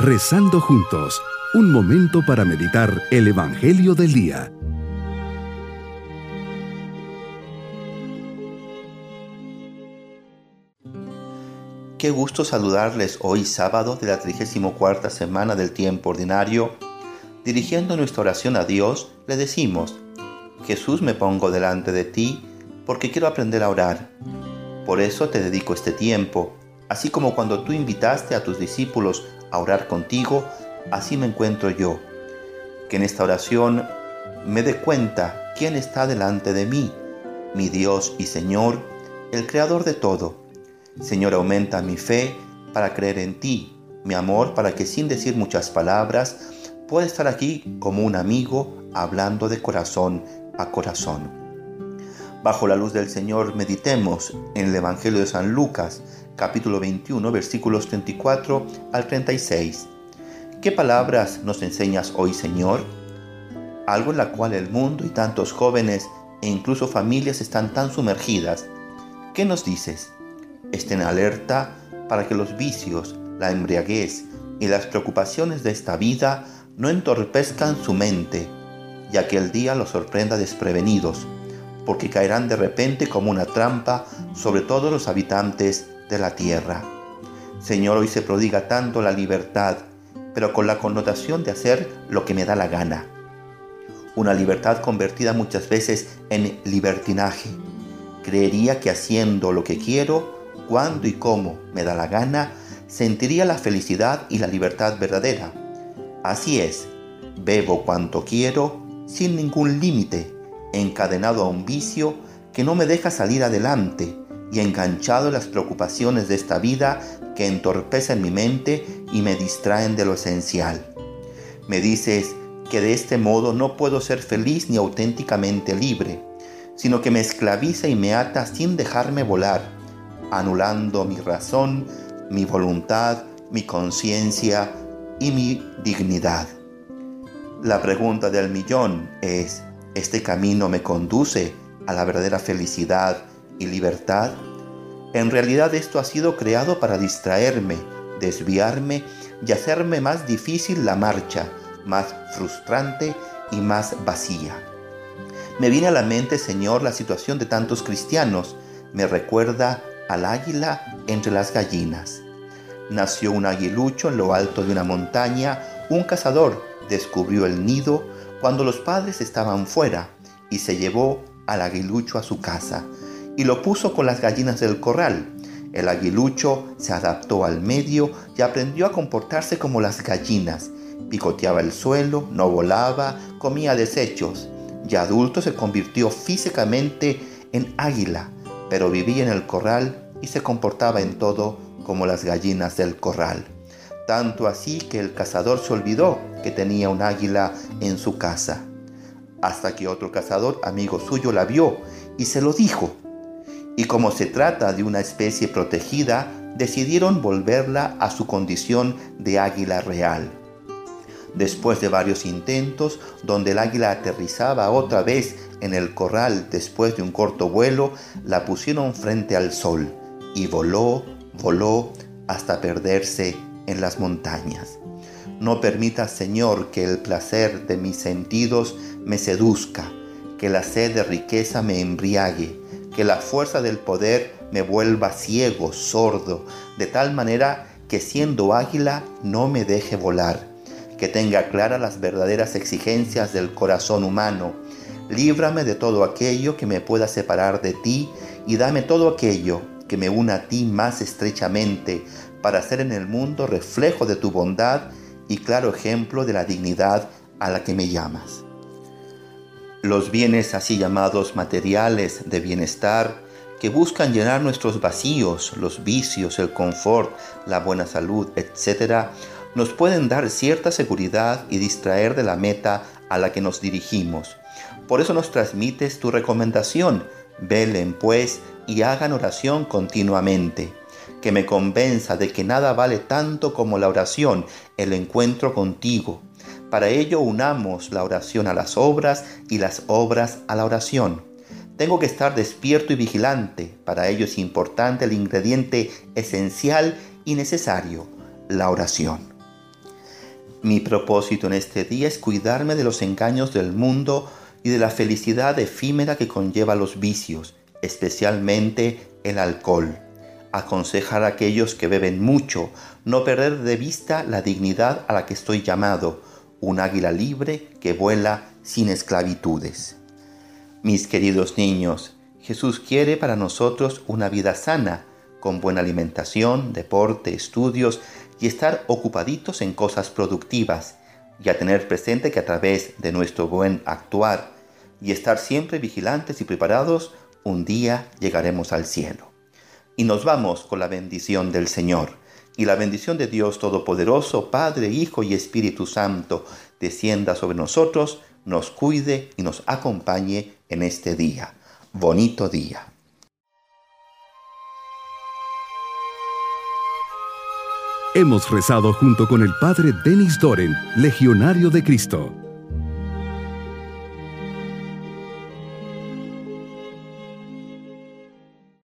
Rezando juntos, un momento para meditar el Evangelio del Día. Qué gusto saludarles hoy sábado de la 34 semana del tiempo ordinario. Dirigiendo nuestra oración a Dios, le decimos, Jesús me pongo delante de ti porque quiero aprender a orar. Por eso te dedico este tiempo, así como cuando tú invitaste a tus discípulos a orar contigo, así me encuentro yo. Que en esta oración me dé cuenta quién está delante de mí, mi Dios y Señor, el Creador de todo. Señor, aumenta mi fe para creer en ti, mi amor para que sin decir muchas palabras pueda estar aquí como un amigo hablando de corazón a corazón. Bajo la luz del Señor meditemos en el Evangelio de San Lucas, capítulo 21, versículos 34 al 36. ¿Qué palabras nos enseñas hoy, Señor? Algo en la cual el mundo y tantos jóvenes e incluso familias están tan sumergidas. ¿Qué nos dices? Estén alerta para que los vicios, la embriaguez y las preocupaciones de esta vida no entorpezcan su mente, ya que el día los sorprenda desprevenidos, porque caerán de repente como una trampa sobre todos los habitantes de la tierra. Señor, hoy se prodiga tanto la libertad, pero con la connotación de hacer lo que me da la gana. Una libertad convertida muchas veces en libertinaje. Creería que haciendo lo que quiero, cuando y cómo me da la gana, sentiría la felicidad y la libertad verdadera. Así es, bebo cuanto quiero, sin ningún límite, encadenado a un vicio que no me deja salir adelante, y enganchado en las preocupaciones de esta vida que entorpecen mi mente y me distraen de lo esencial. Me dices que de este modo no puedo ser feliz ni auténticamente libre, sino que me esclaviza y me ata sin dejarme volar, anulando mi razón, mi voluntad, mi conciencia y mi dignidad. La pregunta del millón es, ¿este camino me conduce a la verdadera felicidad y libertad? En realidad esto ha sido creado para distraerme, desviarme y hacerme más difícil la marcha, más frustrante y más vacía. Me viene a la mente, Señor, la situación de tantos cristianos. Me recuerda al águila entre las gallinas. Nació un aguilucho en lo alto de una montaña. Un cazador descubrió el nido cuando los padres estaban fuera y se llevó al aguilucho a su casa y lo puso con las gallinas del corral. El aguilucho se adaptó al medio y aprendió a comportarse como las gallinas. Picoteaba el suelo, no volaba, comía desechos. Y adulto se convirtió físicamente en águila, pero vivía en el corral y se comportaba en todo como las gallinas del corral. Tanto así que el cazador se olvidó que tenía un águila en su casa. Hasta que otro cazador, amigo suyo, la vio y se lo dijo y como se trata de una especie protegida, decidieron volverla a su condición de águila real. Después de varios intentos, donde el águila aterrizaba otra vez en el corral después de un corto vuelo, la pusieron frente al sol y voló, voló hasta perderse en las montañas. No permita, Señor, que el placer de mis sentidos me seduzca, que la sed de riqueza me embriague, que la fuerza del poder me vuelva ciego, sordo, de tal manera que siendo águila no me deje volar, que tenga claras las verdaderas exigencias del corazón humano. Líbrame de todo aquello que me pueda separar de ti y dame todo aquello que me una a ti más estrechamente para ser en el mundo reflejo de tu bondad y claro ejemplo de la dignidad a la que me llamas. Los bienes así llamados materiales de bienestar que buscan llenar nuestros vacíos, los vicios, el confort, la buena salud, etc., nos pueden dar cierta seguridad y distraer de la meta a la que nos dirigimos. Por eso nos transmites tu recomendación, velen pues y hagan oración continuamente, que me convenza de que nada vale tanto como la oración, el encuentro contigo, para ello unamos la oración a las obras y las obras a la oración. Tengo que estar despierto y vigilante. Para ello es importante el ingrediente esencial y necesario, la oración. Mi propósito en este día es cuidarme de los engaños del mundo y de la felicidad efímera que conlleva los vicios, especialmente el alcohol. Aconsejar a aquellos que beben mucho no perder de vista la dignidad a la que estoy llamado, un águila libre que vuela sin esclavitudes. Mis queridos niños, Jesús quiere para nosotros una vida sana, con buena alimentación, deporte, estudios y estar ocupaditos en cosas productivas y a tener presente que a través de nuestro buen actuar y estar siempre vigilantes y preparados, un día llegaremos al cielo. Y nos vamos con la bendición del Señor. Y la bendición de Dios Todopoderoso, Padre, Hijo y Espíritu Santo, descienda sobre nosotros, nos cuide y nos acompañe en este día. Bonito día. Hemos rezado junto con el Padre Denis Doren, Legionario de Cristo.